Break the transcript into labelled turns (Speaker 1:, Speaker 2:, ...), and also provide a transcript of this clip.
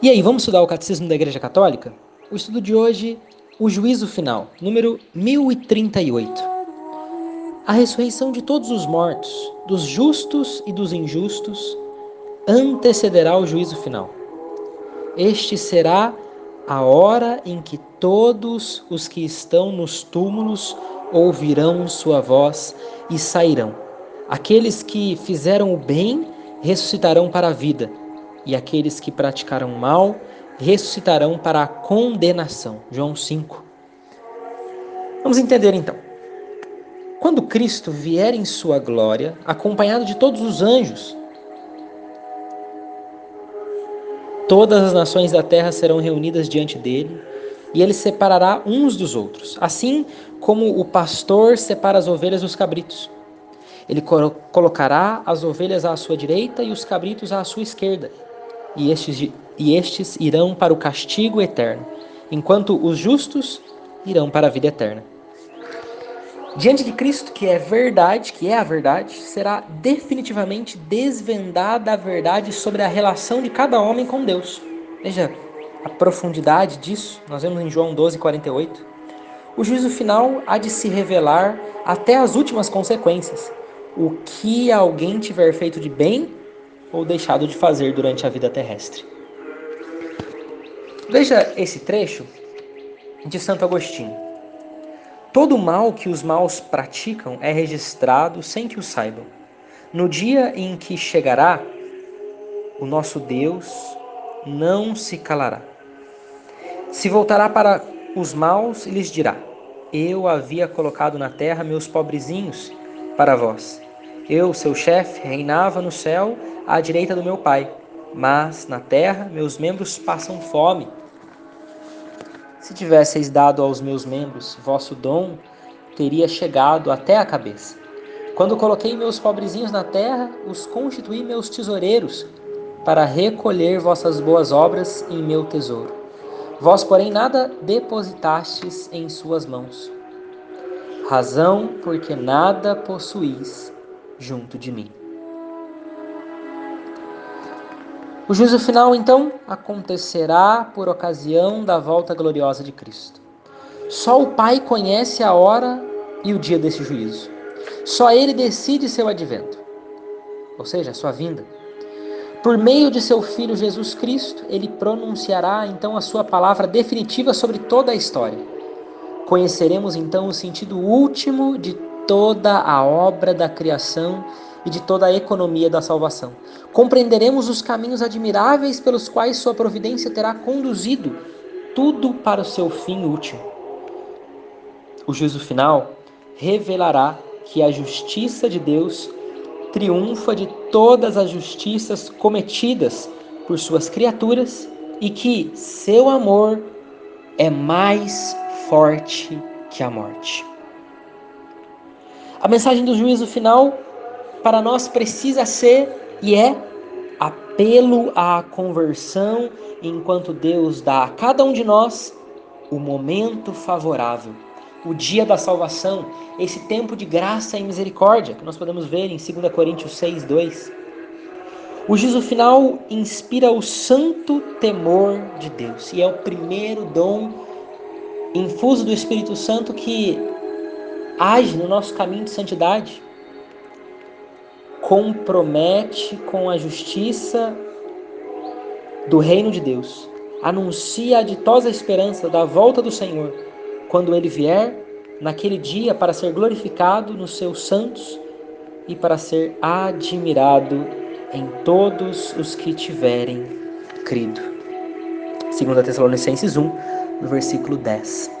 Speaker 1: E aí, vamos estudar o Catecismo da Igreja Católica? O estudo de hoje, o juízo final, número 1038. A ressurreição de todos os mortos, dos justos e dos injustos, antecederá o juízo final. Este será a hora em que todos os que estão nos túmulos ouvirão sua voz e sairão. Aqueles que fizeram o bem ressuscitarão para a vida e aqueles que praticaram mal ressuscitarão para a condenação. João 5. Vamos entender então. Quando Cristo vier em sua glória, acompanhado de todos os anjos, todas as nações da terra serão reunidas diante dele, e ele separará uns dos outros, assim como o pastor separa as ovelhas dos cabritos. Ele colocará as ovelhas à sua direita e os cabritos à sua esquerda e estes, e estes irão para o castigo eterno, enquanto os justos irão para a vida eterna. Diante de Cristo, que é verdade, que é a verdade, será definitivamente desvendada a verdade sobre a relação de cada homem com Deus. Veja a profundidade disso, nós vemos em João 12, 48. O juízo final há de se revelar até as últimas consequências. O que alguém tiver feito de bem ou deixado de fazer durante a vida terrestre. Veja esse trecho de Santo Agostinho. Todo mal que os maus praticam é registrado sem que o saibam. No dia em que chegará, o nosso Deus não se calará. Se voltará para os maus e lhes dirá: Eu havia colocado na terra meus pobrezinhos para vós. Eu, seu chefe, reinava no céu à direita do meu Pai, mas na terra meus membros passam fome. Se tivesseis dado aos meus membros vosso dom, teria chegado até a cabeça. Quando coloquei meus pobrezinhos na terra, os constituí meus tesoureiros, para recolher vossas boas obras em meu tesouro. Vós, porém, nada depositastes em suas mãos. Razão porque nada possuís junto de mim. O juízo final, então, acontecerá por ocasião da volta gloriosa de Cristo. Só o Pai conhece a hora e o dia desse juízo. Só Ele decide seu advento, ou seja, sua vinda. Por meio de seu Filho Jesus Cristo, ele pronunciará então a sua palavra definitiva sobre toda a história. Conheceremos então o sentido último de toda a obra da criação e de toda a economia da salvação. Compreenderemos os caminhos admiráveis pelos quais Sua providência terá conduzido tudo para o seu fim último. O juízo final revelará que a justiça de Deus triunfa de todas as justiças cometidas por suas criaturas e que seu amor é mais forte que a morte. A mensagem do juízo final para nós precisa ser e é apelo à conversão, enquanto Deus dá a cada um de nós o momento favorável, o dia da salvação, esse tempo de graça e misericórdia, que nós podemos ver em 2 Coríntios 6, 2. O juízo final inspira o santo temor de Deus e é o primeiro dom infuso do Espírito Santo que age no nosso caminho de santidade compromete com a justiça do reino de Deus. Anuncia a ditosa esperança da volta do Senhor, quando ele vier naquele dia para ser glorificado nos seus santos e para ser admirado em todos os que tiverem crido. 2 Tessalonicenses 1, no versículo 10.